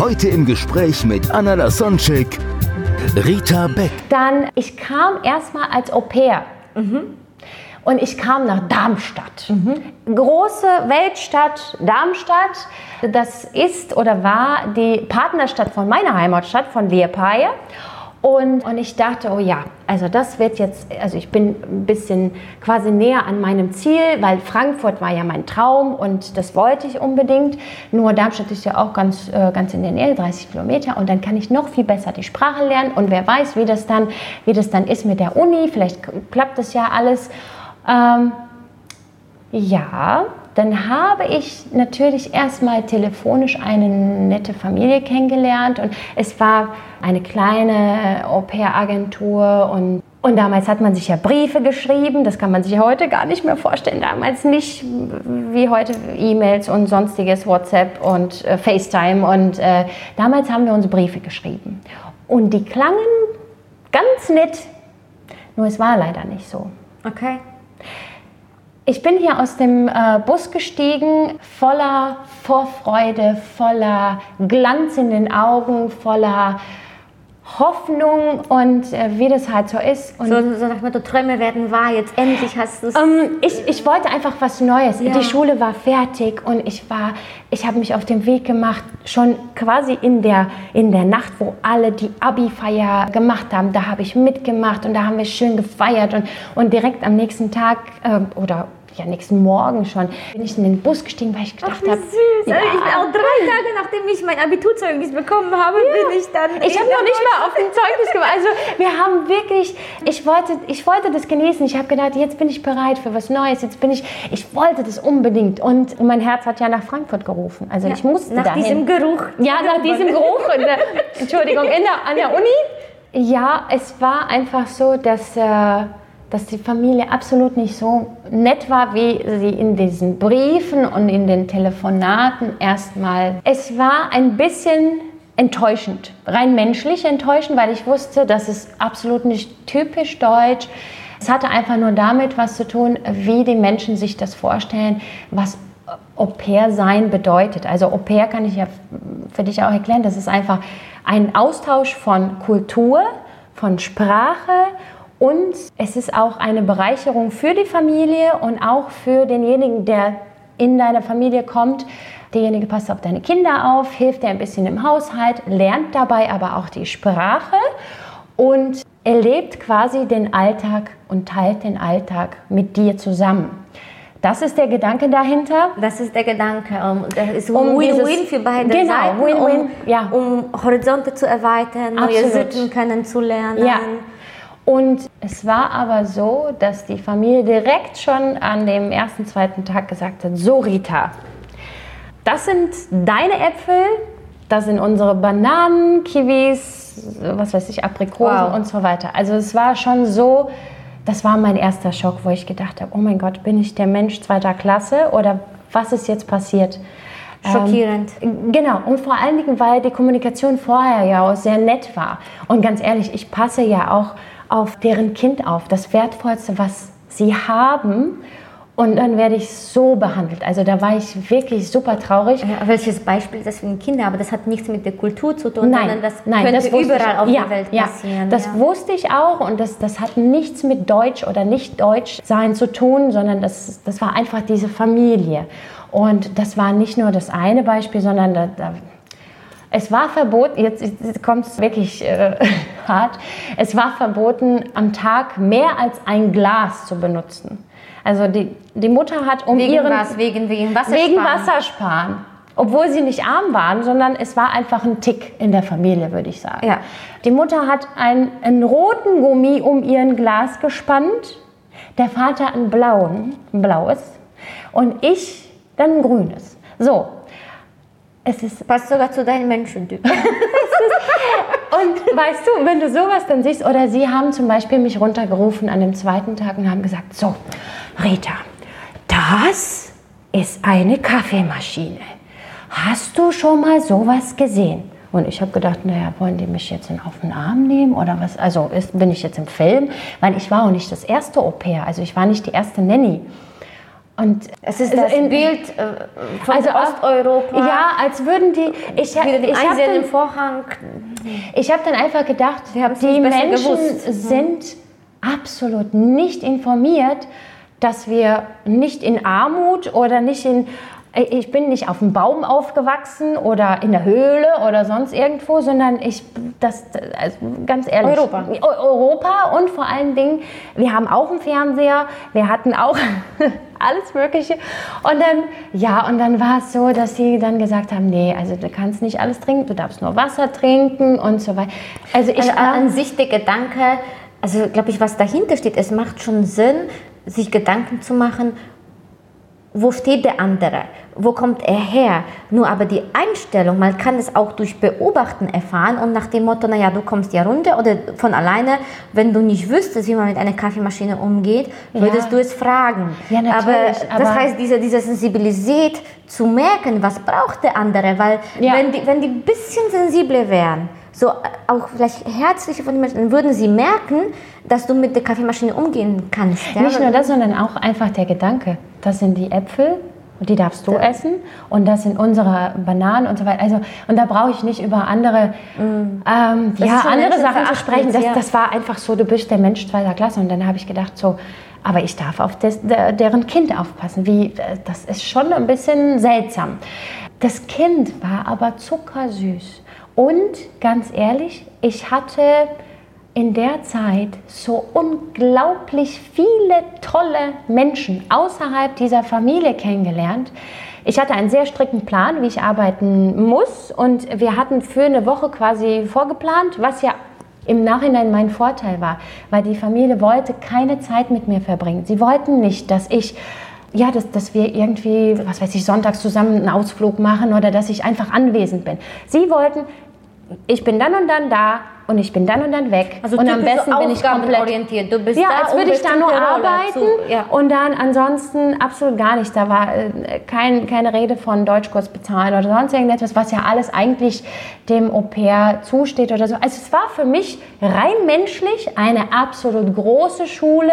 Heute im Gespräch mit Anna Lasonczek, Rita Beck. Dann, ich kam erstmal als Au pair. Und ich kam nach Darmstadt. Große Weltstadt Darmstadt. Das ist oder war die Partnerstadt von meiner Heimatstadt, von Liepaja. Und, und ich dachte, oh ja, also das wird jetzt, also ich bin ein bisschen quasi näher an meinem Ziel, weil Frankfurt war ja mein Traum und das wollte ich unbedingt. Nur Darmstadt ist ja auch ganz, äh, ganz in der Nähe, 30 Kilometer und dann kann ich noch viel besser die Sprache lernen und wer weiß, wie das dann, wie das dann ist mit der Uni, vielleicht klappt das ja alles. Ähm, ja, dann habe ich natürlich erstmal telefonisch eine nette Familie kennengelernt und es war eine kleine Au-pair-Agentur und, und damals hat man sich ja Briefe geschrieben, das kann man sich heute gar nicht mehr vorstellen, damals nicht wie heute E-Mails und sonstiges, WhatsApp und äh, FaceTime und äh, damals haben wir uns Briefe geschrieben und die klangen ganz nett, nur es war leider nicht so. Okay. Ich bin hier aus dem äh, Bus gestiegen, voller Vorfreude, voller Glanz in den Augen, voller Hoffnung und äh, wie das halt so ist. Und So, so nach Motto, Träume werden wahr, jetzt endlich hast du es. ähm, ich, ich wollte einfach was Neues. Ja. Die Schule war fertig und ich war, ich habe mich auf den Weg gemacht, schon quasi in der, in der Nacht, wo alle die Abi-Feier gemacht haben. Da habe ich mitgemacht und da haben wir schön gefeiert und, und direkt am nächsten Tag äh, oder ja, nächsten Morgen schon bin ich in den Bus gestiegen, weil ich gedacht habe, süß. Also ich bin auch drei Tage, nachdem ich mein Abiturzeugnis bekommen habe, bin ich dann. Ich habe noch nicht mal auf dem Zeugnis gemacht. Also wir haben wirklich, ich wollte, ich wollte das genießen. Ich habe gedacht, jetzt bin ich bereit für was Neues. Jetzt bin ich, ich wollte das unbedingt. Und mein Herz hat ja nach Frankfurt gerufen. Also ich musste Nach dahin. diesem Geruch. Ja, nach diesem Geruch. Der, Entschuldigung, in der, an der Uni. Ja, es war einfach so, dass, äh, dass die Familie absolut nicht so nett war, wie sie in diesen Briefen und in den Telefonaten erstmal. Es war ein bisschen enttäuschend, rein menschlich enttäuschend, weil ich wusste, das ist absolut nicht typisch deutsch. Es hatte einfach nur damit was zu tun, wie die Menschen sich das vorstellen, was Au pair sein bedeutet. Also Au pair kann ich ja für dich auch erklären, das ist einfach ein Austausch von Kultur, von Sprache und es ist auch eine Bereicherung für die Familie und auch für denjenigen, der in deine Familie kommt. Derjenige passt auf deine Kinder auf, hilft dir ein bisschen im Haushalt, lernt dabei aber auch die Sprache und erlebt quasi den Alltag und teilt den Alltag mit dir zusammen. Das ist der Gedanke dahinter. Das ist der Gedanke. Um, das ist Win-Win für beide Genau, Seiten, Win-win, um, ja. um Horizonte zu erweitern, neue Absolut. Sitten kennenzulernen. Ja. Und es war aber so, dass die Familie direkt schon an dem ersten, zweiten Tag gesagt hat, so Rita, das sind deine Äpfel, das sind unsere Bananen, Kiwis, was weiß ich, Aprikosen Wow. und so weiter. Also es war schon so, das war mein erster Schock, wo ich gedacht habe, oh mein Gott, bin ich der Mensch zweiter Klasse oder was ist jetzt passiert? Schockierend. Ähm, genau, und vor allen Dingen, weil die Kommunikation vorher ja auch sehr nett war. Und ganz ehrlich, ich passe ja auch auf deren Kind auf, das Wertvollste, was sie haben. Und dann werde ich so behandelt. Also da war ich wirklich super traurig. Ja, welches Beispiel das für ein Kinder? Aber das hat nichts mit der Kultur zu tun, Nein, sondern das nein, könnte das überall ich, auf ja, der Welt ja, passieren. Das ja. wusste ich auch und das, das hat nichts mit Deutsch oder nicht Deutsch sein zu tun, sondern das, das war einfach diese Familie. Und das war nicht nur das eine Beispiel, sondern da, da, es war verboten, jetzt, jetzt kommt es wirklich äh, hart, es war verboten, am Tag mehr als ein Glas zu benutzen. Also die, die Mutter hat um Wegen ihren... was? Wegen, wegen Wassersparen? Wegen Wassersparen. Obwohl sie nicht arm waren, sondern es war einfach ein Tick in der Familie, würde ich sagen. Ja. Die Mutter hat einen, einen roten Gummi um ihren Glas gespannt, der Vater einen blauen, ein blaues und ich dann ein grünes. So, Es ist Passt sogar zu deinem Menschentyp. Und weißt du, wenn du sowas dann siehst, oder sie haben zum Beispiel mich runtergerufen an dem zweiten Tag und haben gesagt, so, Rita, das ist eine Kaffeemaschine. Hast du schon mal sowas gesehen? Und ich habe gedacht, naja, wollen die mich jetzt auf den Arm nehmen oder was? Also ist, bin ich jetzt im Film? Weil ich war auch nicht das erste Au-pair, also ich war nicht die erste Nanny. Und Es ist also das in- Bild äh, von also Osteuropa. Ja, als würden die. Ich, Wieder den ich habe dann, Vorhang. ich hab dann einfach gedacht, die Menschen gewusst. Mhm. sind absolut nicht informiert, dass wir nicht in Armut oder nicht in. Ich bin nicht auf dem Baum aufgewachsen oder in der Höhle oder sonst irgendwo, sondern ich, das, also ganz ehrlich. Europa. Eu- Europa und vor allen Dingen, wir haben auch einen Fernseher, wir hatten auch alles Mögliche. Und dann, ja, und dann war es so, dass sie dann gesagt haben, nee, also du kannst nicht alles trinken, du darfst nur Wasser trinken und so weiter. Also ich Also an sich der Gedanke, also glaube ich, was dahinter steht, es macht schon Sinn, sich Gedanken zu machen, wo steht der andere, wo kommt er her. Nur aber die Einstellung, man kann es auch durch Beobachten erfahren und nach dem Motto, naja, du kommst ja runter oder von alleine, wenn du nicht wüsstest, wie man mit einer Kaffeemaschine umgeht, würdest Ja. du es fragen. Ja, natürlich, aber das aber- heißt, diese, diese Sensibilität zu merken, was braucht der andere, weil Ja. wenn die, wenn die ein bisschen sensibler wären, so auch vielleicht herzliche von den Menschen, dann würden sie merken, dass du mit der Kaffeemaschine umgehen kannst. Ja? nicht nur das, sondern auch einfach der Gedanke, das sind die Äpfel. Und die darfst du essen und das sind unsere Bananen und so weiter. Also, und da brauche ich nicht über andere, ähm, ja, andere Sachen zu sprechen. Das, ja. das war einfach so, du bist der Mensch zweiter Klasse. Und dann habe ich gedacht, so, aber ich darf auf des, der, deren Kind aufpassen. Wie, äh, das ist schon ein bisschen seltsam. Das Kind war aber zuckersüß. Und ganz ehrlich, ich hatte in der Zeit so unglaublich viele tolle Menschen außerhalb dieser Familie kennengelernt. Ich hatte einen sehr strikten Plan, wie ich arbeiten muss. Und wir hatten für eine Woche quasi vorgeplant, was ja im Nachhinein mein Vorteil war, weil die Familie wollte keine Zeit mit mir verbringen. Sie wollten nicht, dass ich ja, dass, dass wir irgendwie, was weiß ich, sonntags zusammen einen Ausflug machen oder dass ich einfach anwesend bin. Sie wollten, ich bin dann und dann da und ich bin dann und dann weg. Also und am besten bin ich komplett aufgabenorientiert. Du bist ja, da, als würde ich da nur arbeiten zu- ja. und dann ansonsten absolut gar nicht. Da war äh, kein, keine Rede von Deutschkurs bezahlen oder sonst irgendetwas, was ja alles eigentlich dem Au pair zusteht oder so. Also es war für mich rein menschlich eine absolut große Schule,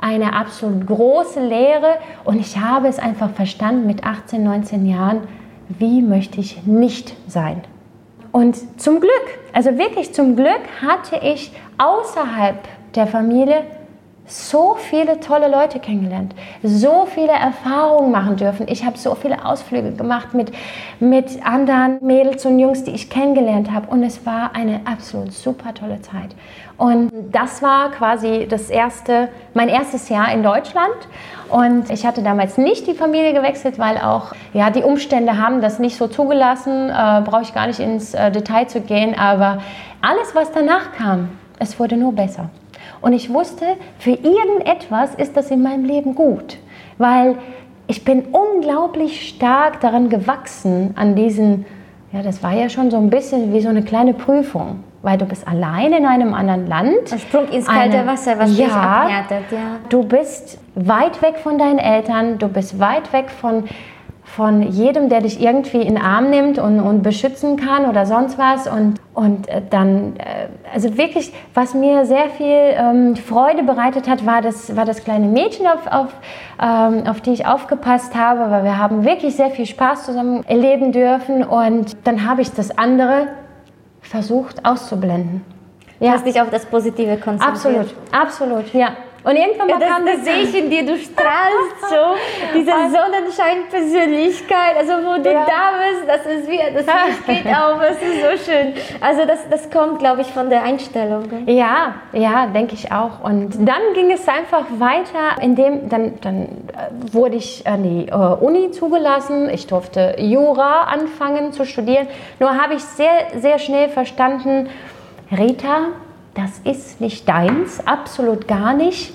eine absolut große Lehre und ich habe es einfach verstanden mit 18, 19 Jahren, wie möchte ich nicht sein. Und zum Glück, also wirklich zum Glück hatte ich außerhalb der Familie so viele tolle Leute kennengelernt, so viele Erfahrungen machen dürfen. Ich habe so viele Ausflüge gemacht mit, mit anderen Mädels und Jungs, die ich kennengelernt habe. Und es war eine absolut super tolle Zeit. Und das war quasi das erste, mein erstes Jahr in Deutschland. Und ich hatte damals nicht die Familie gewechselt, weil auch ja, die Umstände haben das nicht so zugelassen. Äh, Brauche ich gar nicht ins äh, Detail zu gehen. Aber alles, was danach kam, es wurde nur besser. Und ich wusste, für irgendetwas ist das in meinem Leben gut, weil ich bin unglaublich stark daran gewachsen, an diesen, ja, das war ja schon so ein bisschen wie so eine kleine Prüfung, weil du bist allein in einem anderen Land. Ein Sprung ins kalte Eine- Wasser, was dich ja, abhärtet. Ja. Du bist weit weg von deinen Eltern, du bist weit weg von, von jedem, der dich irgendwie in den Arm nimmt und, und beschützen kann oder sonst was. Und, und äh, dann, äh, also wirklich, was mir sehr viel ähm, Freude bereitet hat, war das, war das kleine Mädchen, auf, auf, ähm, auf die ich aufgepasst habe, weil wir haben wirklich sehr viel Spaß zusammen erleben dürfen. Und dann habe ich das andere versucht auszublenden. Du hast dich auf das Positive konzentriert. Absolut, absolut, ja. Und irgendwann mal Das, kam das sehe ich in dir, du strahlst so, diese Sonnenschein-Persönlichkeit, also wo du Ja. da bist, das ist wie, das Licht geht auf, das ist so schön. Also das, das kommt, glaube ich, von der Einstellung. Ja, ja, denke ich auch. Und dann ging es einfach weiter, indem dann, dann äh, wurde ich an die äh, Uni zugelassen. Ich durfte Jura anfangen zu studieren. Nur habe ich sehr, sehr schnell verstanden, Rita, das ist nicht deins, absolut gar nicht.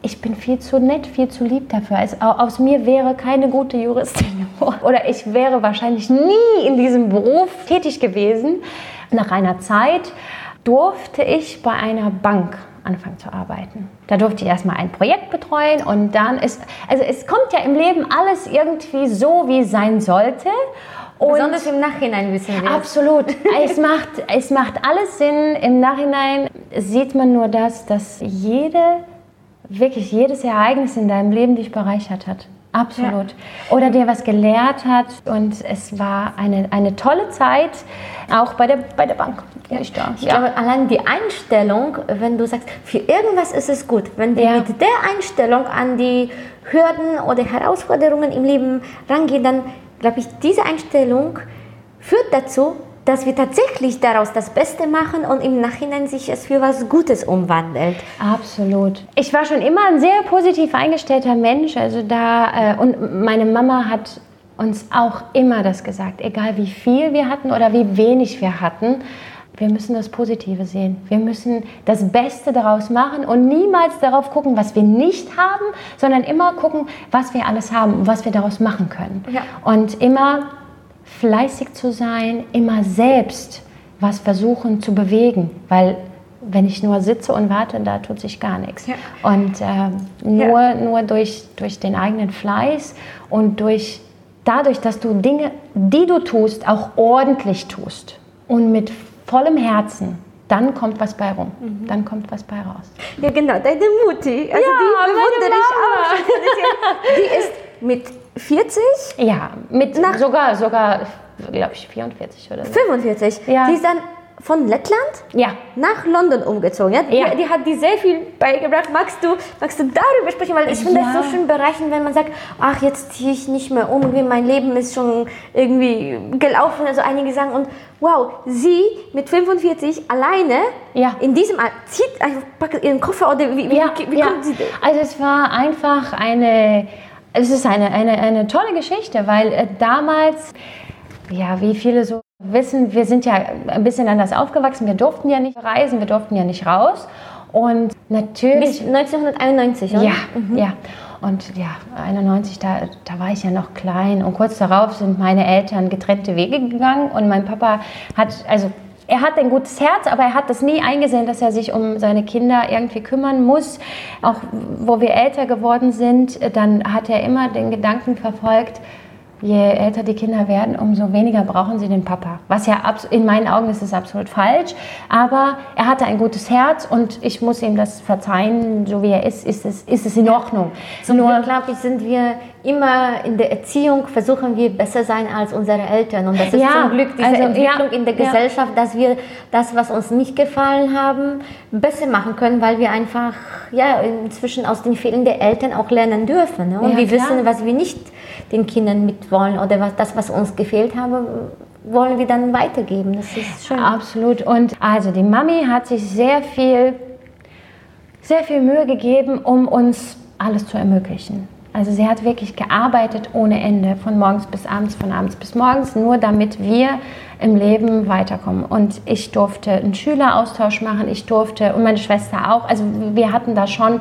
ich bin viel zu nett, viel zu lieb dafür. Es, aus mir wäre keine gute Juristin. Oder ich wäre wahrscheinlich nie in diesem Beruf tätig gewesen. Nach einer Zeit durfte ich bei einer Bank anfangen zu arbeiten. Da durfte ich erstmal ein Projekt betreuen und dann ist, also es kommt ja im Leben alles irgendwie so, wie es sein sollte. Und Besonders im Nachhinein wissen wir. Absolut. es, macht, es macht alles Sinn. Im Nachhinein sieht man nur das, dass jede, wirklich jedes Ereignis in deinem Leben dich bereichert hat. Absolut. Ja. Oder dir was gelehrt hat. Und es war eine, eine tolle Zeit, auch bei der, bei der Bank. Ja. Ich, da. ich ja. glaube, allein die Einstellung, wenn du sagst, für irgendwas ist es gut, wenn du ja. mit der Einstellung an die Hürden oder Herausforderungen im Leben rangehst, dann glaube ich, diese Einstellung führt dazu, dass wir tatsächlich daraus das Beste machen und im Nachhinein sich es für was Gutes umwandelt. Absolut. Ich war schon immer ein sehr positiv eingestellter Mensch. Also da, äh, und meine Mama hat uns auch immer das gesagt, egal wie viel wir hatten oder wie wenig wir hatten. Wir müssen das Positive sehen. Wir müssen das Beste daraus machen und niemals darauf gucken, was wir nicht haben, sondern immer gucken, was wir alles haben und was wir daraus machen können. Ja. Und immer fleißig zu sein, immer selbst was versuchen zu bewegen, weil wenn ich nur sitze und warte, da tut sich gar nichts. Ja. Und äh, nur, ja. nur durch, durch den eigenen Fleiß und durch, dadurch, dass du Dinge, die du tust, auch ordentlich tust und mit vollem Herzen, dann kommt was bei rum. Mhm. Dann kommt was bei raus. Ja, genau, deine Mutti. Also ja, die bewundere ich auch. Die ist mit 40? Ja, mit Nach sogar, sogar glaube ich, 44 oder so. 45? Ja. Die ist dann von Lettland ja. nach London umgezogen. Ja? ja. Die, die, hat dir sehr viel beigebracht. Magst du, magst du darüber sprechen? Weil ich finde es so schön bereichend, wenn man sagt, ach, jetzt ziehe ich nicht mehr um, mein Leben ist schon irgendwie gelaufen. Also einige sagen, und wow, sie mit 45 alleine ja. in diesem Alter zieht einfach packt ihren Koffer oder wie, wie, ja. wie, wie kommt sie? Also es war einfach eine, es ist eine, eine, eine tolle Geschichte, weil äh, damals, ja, wie viele so wissen, wir sind ja ein bisschen anders aufgewachsen. Wir durften ja nicht reisen, wir durften ja nicht raus. Und natürlich. Bis 1991, oder? Ja, mhm. ja. Und ja, 91, da, da war ich ja noch klein. Und kurz darauf sind meine Eltern getrennte Wege gegangen. Und mein Papa hat, also er hat ein gutes Herz, aber er hat das nie eingesehen, dass er sich um seine Kinder irgendwie kümmern muss. Auch wo wir älter geworden sind, dann hat er immer den Gedanken verfolgt, je älter die Kinder werden, umso weniger brauchen sie den Papa. Was ja in meinen Augen ist es absolut falsch. Aber er hatte ein gutes Herz und ich muss ihm das verzeihen, so wie er ist, ist es, ist es in Ordnung. So Nur, glaube ich, sind wir immer in der Erziehung, versuchen wir besser sein als unsere Eltern. Und das ist ja, zum Glück diese also, Entwicklung ja, in der Gesellschaft, dass wir das, was uns nicht gefallen haben, besser machen können, weil wir einfach ja, inzwischen aus den Fehlern der Eltern auch lernen dürfen. Ne? Und wir wissen, was wir nicht den Kindern mit wollen oder was, das, was uns gefehlt habe, wollen wir dann weitergeben. Das ist schön. Absolut. Und also die Mami hat sich sehr viel, sehr viel Mühe gegeben, um uns alles zu ermöglichen. Also sie hat wirklich gearbeitet ohne Ende, von morgens bis abends, von abends bis morgens, nur damit wir im Leben weiterkommen. Und ich durfte einen Schüleraustausch machen, ich durfte und meine Schwester auch. Also wir hatten da schon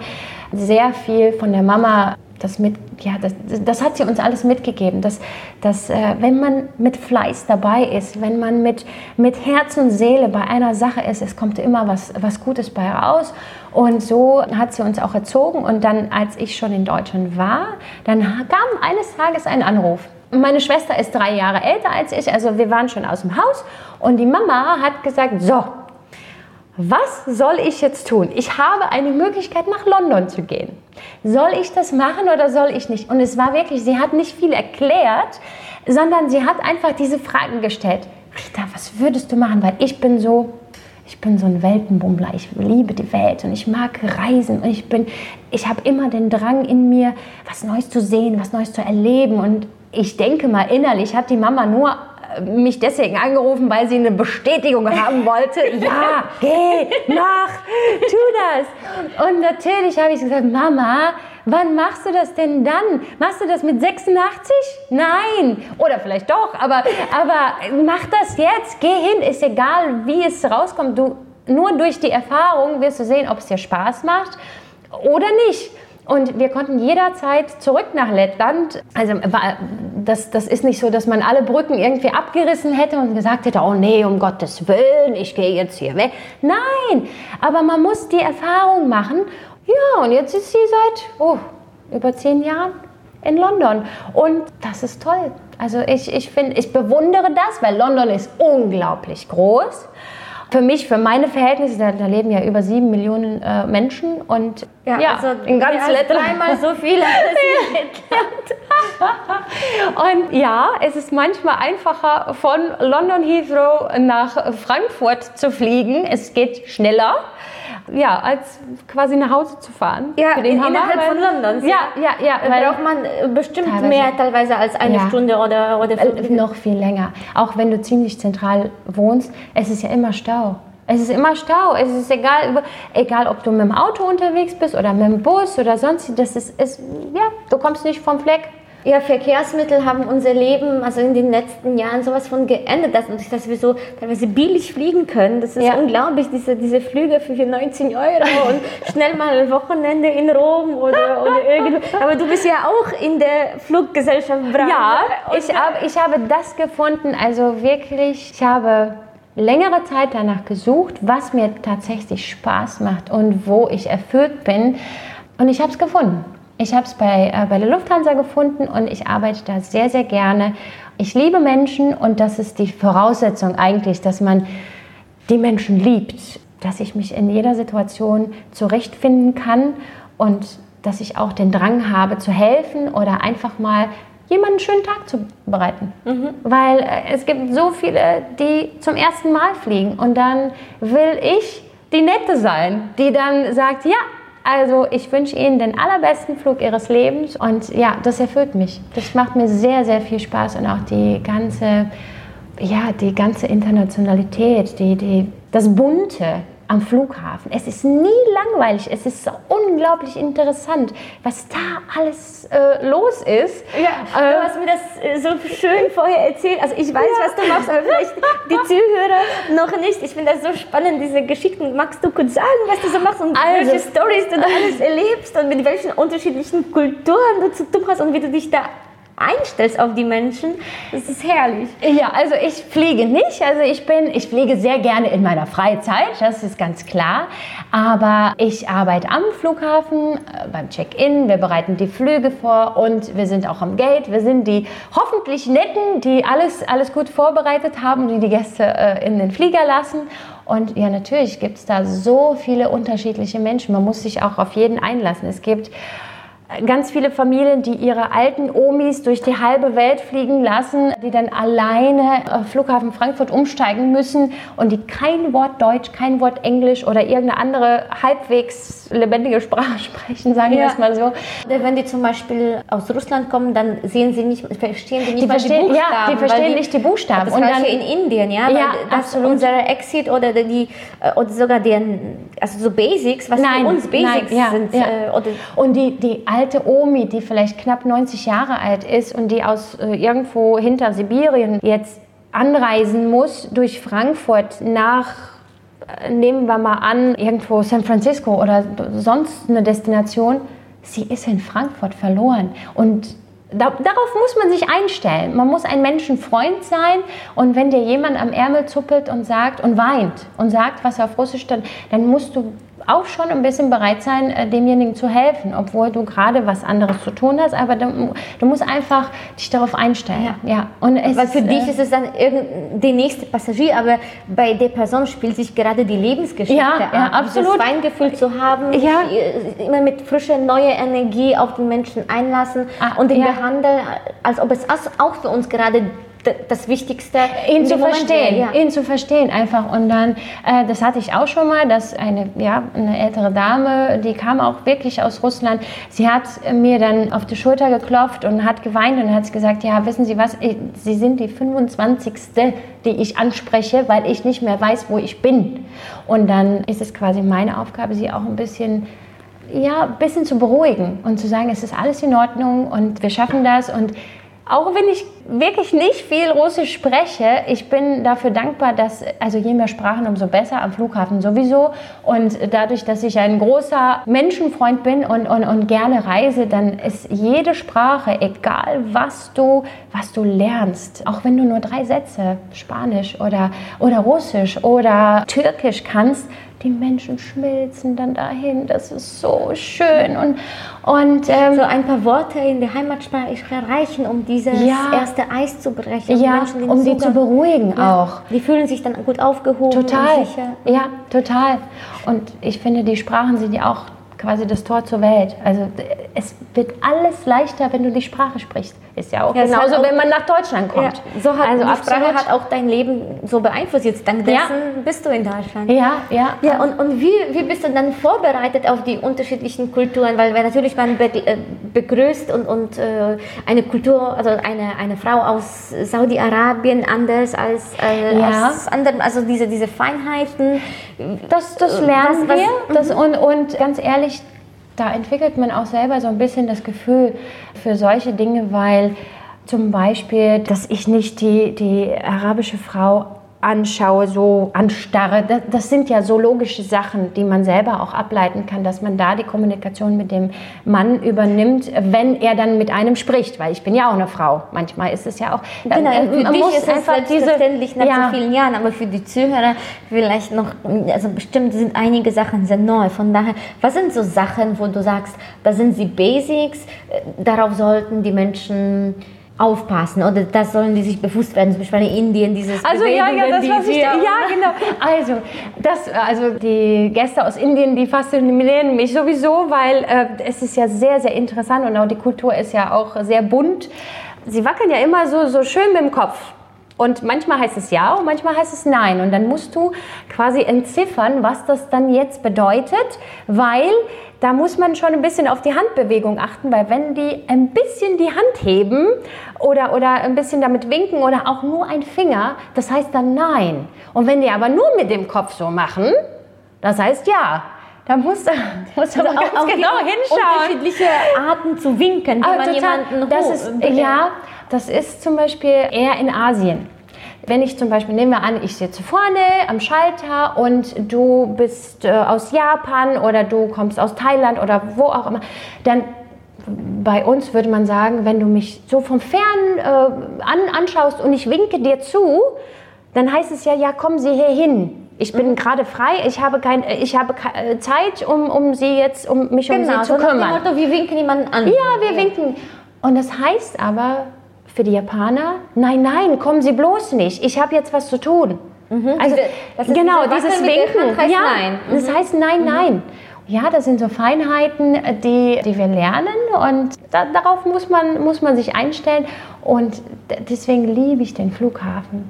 sehr viel von der Mama das mit, ja, das, das hat sie uns alles mitgegeben, dass, dass äh, wenn man mit Fleiß dabei ist, wenn man mit, mit Herz und Seele bei einer Sache ist, es kommt immer was, was Gutes bei raus. Und so hat sie uns auch erzogen. Und dann, als ich schon in Deutschland war, dann kam eines Tages ein Anruf. Meine Schwester ist drei Jahre älter als ich, also wir waren schon aus dem Haus. Und die Mama hat gesagt, so, was soll ich jetzt tun? Ich habe eine Möglichkeit, nach London zu gehen. Soll ich das machen oder soll ich nicht? Und es war wirklich, sie hat nicht viel erklärt, sondern sie hat einfach diese Fragen gestellt. Rita, was würdest du machen? Weil ich bin so, ich bin so ein Weltenbummler. Ich liebe die Welt und ich mag reisen und ich bin, ich habe immer den Drang in mir, was Neues zu sehen, was Neues zu erleben. Und ich denke mal innerlich hat die Mama nur mich deswegen angerufen, weil sie eine Bestätigung haben wollte. Ja, geh, mach, tu das. Und natürlich habe ich gesagt, Mama, wann machst du das denn dann? Machst du das mit 86? Nein. Oder vielleicht doch, aber, aber mach das jetzt. Geh hin, ist egal, wie es rauskommt. Du, nur durch die Erfahrung wirst du sehen, ob es dir Spaß macht oder nicht. Und wir konnten jederzeit zurück nach Lettland. Also das, das ist nicht so, dass man alle Brücken irgendwie abgerissen hätte und gesagt hätte, oh nee, um Gottes Willen, ich gehe jetzt hier weg. Nein, aber man muss die Erfahrung machen. Ja, und jetzt ist sie seit oh, über zehn Jahren in London. Und das ist toll. Also ich, ich finde, ich bewundere das, weil London ist unglaublich groß für mich, für meine Verhältnisse, da, da leben ja über sieben Millionen äh, Menschen und ja, ja also in ganz Lettland. dreimal so viele und ja, es ist manchmal einfacher von London Heathrow nach Frankfurt zu fliegen. Es geht schneller ja, als quasi nach Hause zu fahren. Ja, in, innerhalb von London. Ja, ja, ja. Weil braucht man äh, bestimmt teilweise, mehr teilweise als eine ja, Stunde oder, oder fünf Noch viel länger. Auch wenn du ziemlich zentral wohnst, es ist ja immer Stau. Es ist immer Stau. Es ist egal, egal ob du mit dem Auto unterwegs bist oder mit dem Bus oder sonst. Das ist, ist ja, du kommst nicht vom Fleck. Ja, Verkehrsmittel haben unser Leben also in den letzten Jahren sowas von geändert, dass, dass wir so teilweise billig fliegen können. Das ist ja. unglaublich, diese, diese Flüge für 19 Euro und schnell mal ein Wochenende in Rom oder, oder irgendwo. Aber du bist ja auch in der Fluggesellschaft dran. Ja, ich, hab, ich habe das gefunden, also wirklich, ich habe längere Zeit danach gesucht, was mir tatsächlich Spaß macht und wo ich erfüllt bin. Und ich habe es gefunden. Ich habe es bei, äh, bei der Lufthansa gefunden und ich arbeite da sehr, sehr gerne. Ich liebe Menschen und das ist die Voraussetzung eigentlich, dass man die Menschen liebt, dass ich mich in jeder Situation zurechtfinden kann und dass ich auch den Drang habe zu helfen oder einfach mal jemanden einen schönen Tag zu bereiten. Mhm. Weil äh, es gibt so viele, die zum ersten Mal fliegen und dann will ich die Nette sein, die dann sagt, ja, also ich wünsche Ihnen den allerbesten Flug Ihres Lebens und ja, das erfüllt mich. Das macht mir sehr, sehr viel Spaß und auch die ganze, ja, die ganze Internationalität, die, die, das Bunte, am Flughafen. Es ist nie langweilig, es ist so unglaublich interessant, was da alles äh, los ist. Ja, äh, du hast mir das äh, so schön vorher erzählt. Also ich weiß, ja. was du machst, aber vielleicht die Zuhörer noch nicht. Ich finde das so spannend, diese Geschichten. Magst du kurz sagen, was du so machst und also, welche Stories du da alles erlebst und mit welchen unterschiedlichen Kulturen du zu tun hast und wie du dich da einstellst auf die Menschen, das ist herrlich. Ja, also ich fliege nicht. Also ich bin, ich fliege sehr gerne in meiner Freizeit, das ist ganz klar. Aber ich arbeite am Flughafen äh, beim Check-in. Wir bereiten die Flüge vor und wir sind auch am Gate. Wir sind die hoffentlich netten, die alles, alles gut vorbereitet haben, die die Gäste äh, in den Flieger lassen. Und ja, natürlich gibt es da so viele unterschiedliche Menschen. Man muss sich auch auf jeden einlassen. Es gibt ganz viele Familien, die ihre alten Omis durch die halbe Welt fliegen lassen, die dann alleine auf Flughafen Frankfurt umsteigen müssen und die kein Wort Deutsch, kein Wort Englisch oder irgendeine andere halbwegs lebendige Sprache sprechen, sagen wir ja. es mal so. Wenn die zum Beispiel aus Russland kommen, dann sehen sie nicht, verstehen die nicht die verstehen, die Buchstaben. Ja, die verstehen die, nicht die Buchstaben. Das und dann, in Indien, ja, ja das absolut. unser Exit oder die äh, oder sogar den, also so Basics, was nein, für uns Basics nein, ja, sind. Ja. Äh, und die, die alte Omi, die vielleicht knapp 90 Jahre alt ist und die aus äh, irgendwo hinter Sibirien jetzt anreisen muss durch Frankfurt nach äh, nehmen wir mal an, irgendwo San Francisco oder sonst eine Destination, sie ist in Frankfurt verloren. Und da, darauf muss man sich einstellen. Man muss ein Menschenfreund sein und wenn dir jemand am Ärmel zuppelt und sagt und weint und sagt, was auf Russisch, dann, dann musst du auch schon ein bisschen bereit sein, äh, demjenigen zu helfen, obwohl du gerade was anderes zu tun hast, aber du, du musst einfach dich darauf einstellen. Ja. ja. Und es Weil für ist, dich äh, ist es dann der nächste Passagier, aber bei der Person spielt sich gerade die Lebensgeschichte ja, ab. Ja, absolut. Das Feingefühl zu haben, ja. Äh, immer mit frischer, neuer Energie auf den Menschen einlassen ah, und ihn ja. behandeln, als ob es auch für uns gerade das Wichtigste. Ihn zu verstehen, ja. ihn zu verstehen einfach. Und dann, äh, das hatte ich auch schon mal, dass eine, ja, eine ältere Dame, die kam auch wirklich aus Russland, sie hat mir dann auf die Schulter geklopft und hat geweint und hat gesagt, ja, wissen Sie was, ich, Sie sind die 25. die ich anspreche, weil ich nicht mehr weiß, wo ich bin. Und dann ist es quasi meine Aufgabe, sie auch ein bisschen ja, ein bisschen zu beruhigen und zu sagen, es ist alles in Ordnung und wir schaffen das und auch wenn ich wirklich nicht viel Russisch spreche, ich bin dafür dankbar, dass, also je mehr Sprachen, umso besser am Flughafen sowieso. Und dadurch, dass ich ein großer Menschenfreund bin und, und, und gerne reise, dann ist jede Sprache, egal was du, was du lernst, auch wenn du nur drei Sätze Spanisch oder, oder Russisch oder Türkisch kannst, die Menschen schmilzen dann dahin. Das ist so schön. Und, und ähm, so ein paar Worte in der Heimatsprache reichen, um dieses ja, erste Eis zu brechen. Ja, Menschen, um sie zu beruhigen ja, auch. Die fühlen sich dann gut aufgehoben. Total. Ja, total. Und ich finde, die Sprachen sind ja auch quasi das Tor zur Welt. Also es wird alles leichter, wenn du die Sprache sprichst. Ist ja auch ja, genauso, auch, wenn man nach Deutschland kommt. Ja, so hat also die Sprache hat auch dein Leben so beeinflusst. Jetzt dank dessen ja. bist du in Deutschland. Ja, ja. ja und und wie, wie bist du dann vorbereitet auf die unterschiedlichen Kulturen? Weil, weil natürlich man be äh, begrüßt und, und äh, eine Kultur, also eine, eine Frau aus Saudi-Arabien anders als, äh, ja. als anderen, also diese, diese Feinheiten. Das, das lernen was, was, wir. Das, mhm. und, und ganz ehrlich, da entwickelt man auch selber so ein bisschen das Gefühl für solche Dinge, weil zum Beispiel, dass ich nicht die, die arabische Frau anschaue, so anstarre. Das, das, sind ja so logische Sachen, die man selber auch ableiten kann, dass man da die Kommunikation mit dem Mann übernimmt, wenn er dann mit einem spricht, weil ich bin ja auch eine Frau. Manchmal ist es ja auch. Genau, äh, für man dich muss ist es selbstverständlich diese, nach ja. so vielen Jahren, aber für die Zuhörer vielleicht noch, also bestimmt sind einige Sachen sehr neu. Von daher, was sind so Sachen, wo du sagst, da sind sie Basics, äh, darauf sollten die Menschen aufpassen oder das sollen die sich bewusst werden, zum Beispiel in Indien dieses Also ja, ja, das was ich, ja genau. Also das, also die Gäste aus Indien, die faszinieren mich sowieso, weil äh, es ist ja sehr, sehr interessant und auch die Kultur ist ja auch sehr bunt. Sie wackeln ja immer so, so schön mit dem Kopf. Und manchmal heißt es ja und manchmal heißt es nein. Und dann musst du quasi entziffern, was das dann jetzt bedeutet, weil da muss man schon ein bisschen auf die Handbewegung achten, weil wenn die ein bisschen die Hand heben oder, oder ein bisschen damit winken oder auch nur ein Finger, das heißt dann nein. Und wenn die aber nur mit dem Kopf so machen, das heißt ja. Da muss, muss also man ganz auch genau hinschauen. Unterschiedliche Arten zu winken, wie ah, man total. jemanden das ist, Ja, das ist zum Beispiel eher in Asien. Wenn ich zum Beispiel, nehmen wir an, ich sitze vorne am Schalter und du bist äh, aus Japan oder du kommst aus Thailand oder wo auch immer, dann bei uns würde man sagen, wenn du mich so vom Fern äh, an, anschaust und ich winke dir zu, dann heißt es ja, ja, kommen Sie hier hin. Ich bin mhm. gerade frei, ich habe, kein, ich habe keine Zeit, um, um Sie jetzt, um mich genau, um Sie zu kümmern. Motto, wir winken jemanden an. Ja, wir ja. winken. Und das heißt aber, für die Japaner, nein, nein, kommen Sie bloß nicht, ich habe jetzt was zu tun. Mhm. Also das genau, dieses Winken. Heißt ja, nein. Mhm. Das heißt nein, mhm. nein. Ja, das sind so Feinheiten, die, die wir lernen und da, darauf muss man, muss man sich einstellen. Und deswegen liebe ich den Flughafen,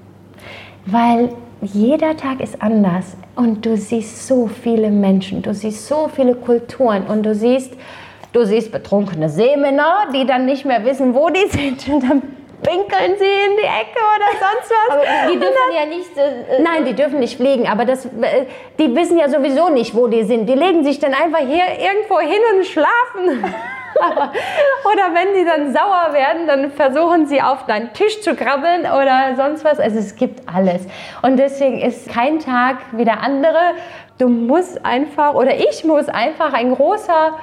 weil jeder Tag ist anders und du siehst so viele Menschen, du siehst so viele Kulturen und du siehst, du siehst betrunkene Seemänner, die dann nicht mehr wissen, wo die sind und dann pinkeln sie in die Ecke oder sonst was. Aber die dürfen dann, ja nicht. Äh, äh, nein, die dürfen nicht fliegen, aber das, äh, die wissen ja sowieso nicht, wo die sind. Die legen sich dann einfach hier irgendwo hin und schlafen. oder wenn die dann sauer werden, dann versuchen sie auf deinen Tisch zu krabbeln oder sonst was. Also es gibt alles. Und deswegen ist kein Tag wie der andere. Du musst einfach, oder ich muss einfach ein großer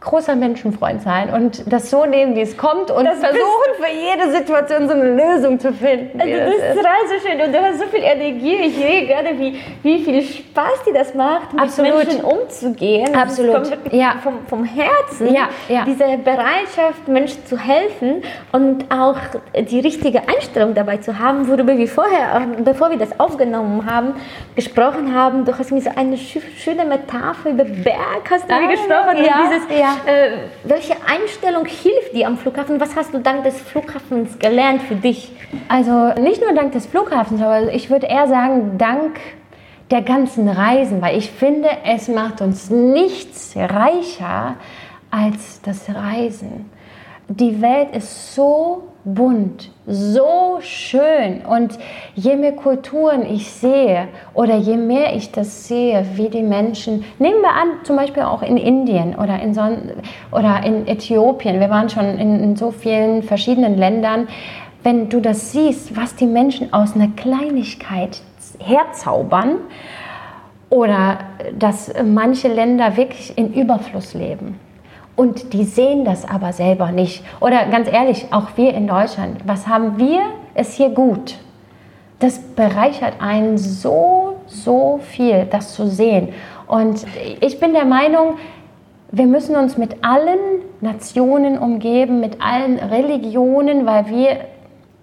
großer Menschenfreund sein und das so nehmen, wie es kommt und das versuchen für jede Situation so eine Lösung zu finden. Also das, ist total so schön und du hast so viel Energie. Ich sehe gerade, wie, wie viel Spaß dir das macht, mit Absolut. Menschen umzugehen. Absolut. Das kommt ja. vom, vom Herzen. Ja, ja. Diese Bereitschaft, Menschen zu helfen und auch die richtige Einstellung dabei zu haben, worüber wir vorher, bevor wir das aufgenommen haben, gesprochen haben. Du hast mir so eine schöne Metapher über Berg hast du ah, mir gesprochen. Ja, dieses, ja äh, welche Einstellung hilft dir am Flughafen? Was hast du dank des Flughafens gelernt für dich? Also nicht nur dank des Flughafens, aber ich würde eher sagen, dank der ganzen Reisen, weil ich finde, es macht uns nichts reicher als das Reisen. die Welt ist so bunt, so schön. Und je mehr Kulturen ich sehe oder je mehr ich das sehe, wie die Menschen, nehmen wir an, zum Beispiel auch in Indien oder in, so, oder in Äthiopien, wir waren schon in, in so vielen verschiedenen Ländern, wenn du das siehst, was die Menschen aus einer Kleinigkeit herzaubern oder dass manche Länder wirklich in Überfluss leben. Und die sehen das aber selber nicht. Oder ganz ehrlich, auch wir in Deutschland, was haben wir es hier gut? Das bereichert einen so, so viel, das zu sehen. Und ich bin der Meinung, wir müssen uns mit allen Nationen umgeben, mit allen Religionen, weil wir,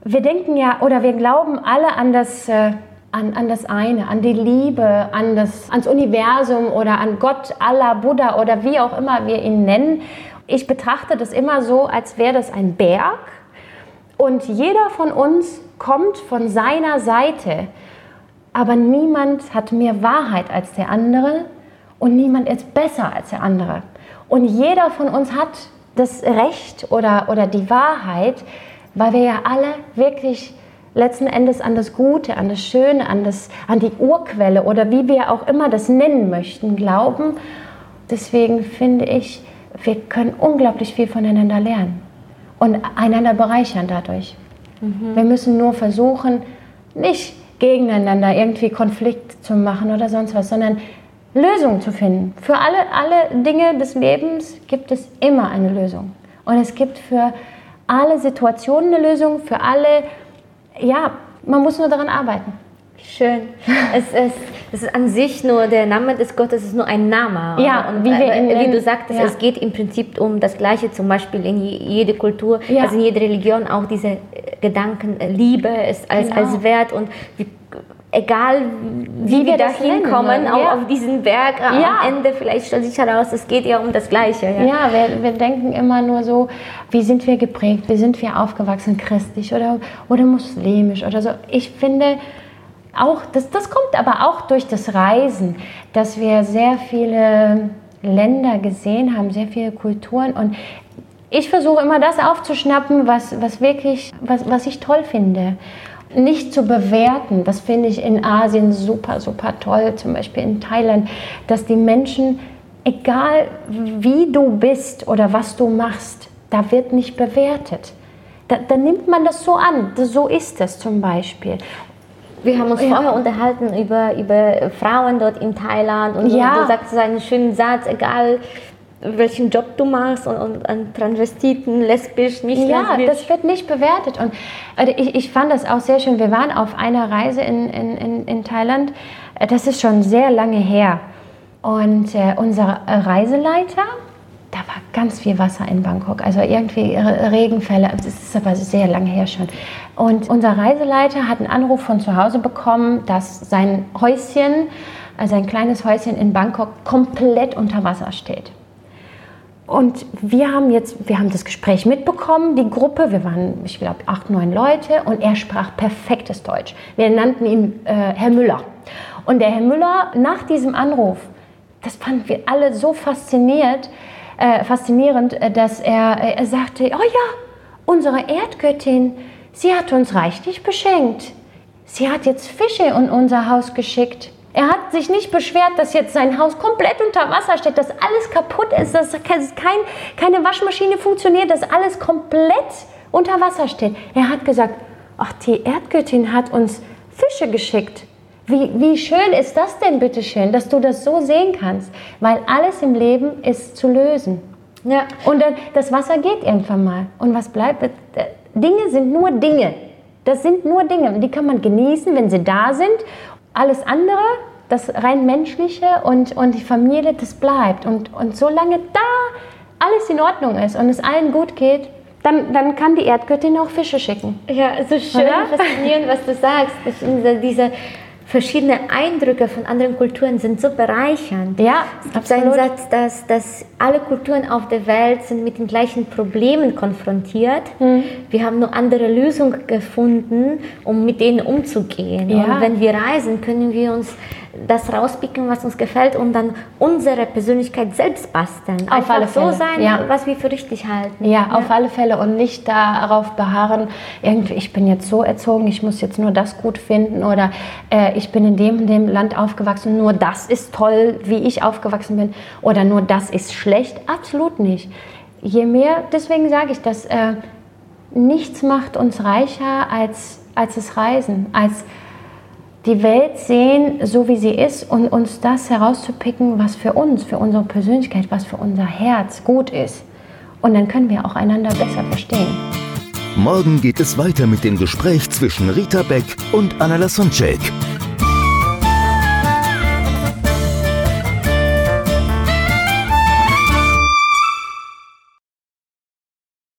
wir denken ja oder wir glauben alle an das äh, an, an das eine, an die Liebe, an das, ans Universum oder an Gott, Allah, Buddha oder wie auch immer wir ihn nennen. Ich betrachte das immer so, als wäre das ein Berg und jeder von uns kommt von seiner Seite, aber niemand hat mehr Wahrheit als der andere und niemand ist besser als der andere. Und jeder von uns hat das Recht oder, oder die Wahrheit, weil wir ja alle wirklich letzten Endes an das Gute, an das Schöne, an, das, an die Urquelle oder wie wir auch immer das nennen möchten, glauben. Deswegen finde ich, wir können unglaublich viel voneinander lernen und einander bereichern dadurch. Mhm. Wir müssen nur versuchen, nicht gegeneinander irgendwie Konflikt zu machen oder sonst was, sondern Lösungen zu finden. Für alle, alle Dinge des Lebens gibt es immer eine Lösung. Und es gibt für alle Situationen eine Lösung, für alle ja, man muss nur daran arbeiten. Schön. es, ist, es ist an sich nur der Name des Gottes ist nur ein Name. Ja, und wie, wir in, wie du sagtest, ja. es geht im Prinzip um das Gleiche. Zum Beispiel in jede Kultur, ja. also in jeder Religion auch diese Gedanken äh, Liebe ist als, genau. als Wert und wie egal wie, wie wir da hinkommen, ne? auch ja. auf diesen Berg ja. am Ende, vielleicht stellt sich heraus, es geht ja um das Gleiche. Ja, ja wir, wir, denken immer nur so, wie sind wir geprägt, wie sind wir aufgewachsen, christlich oder, oder muslimisch oder so. Ich finde, auch, das, das kommt aber auch durch das Reisen, dass wir sehr viele Länder gesehen haben, sehr viele Kulturen und ich versuche immer das aufzuschnappen, was, was wirklich, was, was ich toll finde nicht zu bewerten. Das finde ich in Asien super, super toll, zum Beispiel in Thailand, dass die Menschen, egal wie du bist oder was du machst, da wird nicht bewertet. Da, da nimmt man das so an. So ist es zum Beispiel. Wir haben uns ja. vorher unterhalten über, über Frauen dort in Thailand und ja. du sagst einen schönen Satz, egal welchen Job du machst und, und an Transvestiten, lesbisch, nicht ja, lesbisch. Ja, das wird nicht bewertet. Und also ich, ich fand das auch sehr schön. Wir waren auf einer Reise in, in, in, in Thailand. Das ist schon sehr lange her. Und äh, unser Reiseleiter, da war ganz viel Wasser in Bangkok, also irgendwie Regenfälle. Das ist aber sehr lange her schon. Und unser Reiseleiter hat einen Anruf von zu Hause bekommen, dass sein Häuschen, also ein kleines Häuschen in Bangkok, komplett unter Wasser steht. Und wir haben jetzt, wir haben das Gespräch mitbekommen, die Gruppe, wir waren, ich glaube, acht, neun Leute und er sprach perfektes Deutsch. Wir nannten ihn äh, Herr Müller. Und der Herr Müller, nach diesem Anruf, das fanden wir alle so fasziniert, äh, faszinierend, äh, dass er, äh, er sagte, oh ja, unsere Erdgöttin, sie hat uns reichlich beschenkt. Sie hat jetzt Fische in unser Haus geschickt. Er hat sich nicht beschwert, dass jetzt sein Haus komplett unter Wasser steht, dass alles kaputt ist, dass kein, keine Waschmaschine funktioniert, dass alles komplett unter Wasser steht. Er hat gesagt, ach, die Erdgöttin hat uns Fische geschickt. Wie, wie schön ist das denn, bitteschön, dass du das so sehen kannst? Weil alles im Leben ist zu lösen. Ja. Und dann, das Wasser geht irgendwann mal. Und was bleibt? Äh, Dinge sind nur Dinge. Das sind nur Dinge. Und die kann man genießen, wenn sie da sind. Alles andere, das rein menschliche und, und die Familie, das bleibt. Und, und solange da alles in Ordnung ist und es allen gut geht, dann, dann kann die Erdgöttin auch Fische schicken. Ja, so schön, Oder? faszinierend, was du sagst. Finde, diese verschiedene Eindrücke von anderen Kulturen sind so bereichernd. Ja, es gibt einen Satz, dass, dass alle Kulturen auf der Welt sind mit den gleichen Problemen konfrontiert. Mhm. Wir haben nur andere Lösungen gefunden, um mit denen umzugehen. Ja. Und wenn wir reisen, können wir uns das rauspicken, was uns gefällt und dann unsere Persönlichkeit selbst basteln. Auf Einfach alle Fälle, so sein, ja. was wir für richtig halten. Ja, auf alle Fälle und nicht darauf beharren, irgendwie, ich bin jetzt so erzogen, ich muss jetzt nur das gut finden oder äh, ich bin in dem dem Land aufgewachsen, nur das ist toll, wie ich aufgewachsen bin oder nur das ist schlecht. Absolut nicht. Je mehr, deswegen sage ich, dass äh, nichts macht uns reicher als, als das Reisen, als die Welt sehen, so wie sie ist und uns das herauszupicken, was für uns, für unsere Persönlichkeit, was für unser Herz gut ist. Und dann können wir auch einander besser verstehen. Morgen geht es weiter mit dem Gespräch zwischen Rita Beck und Anna Lasonczek.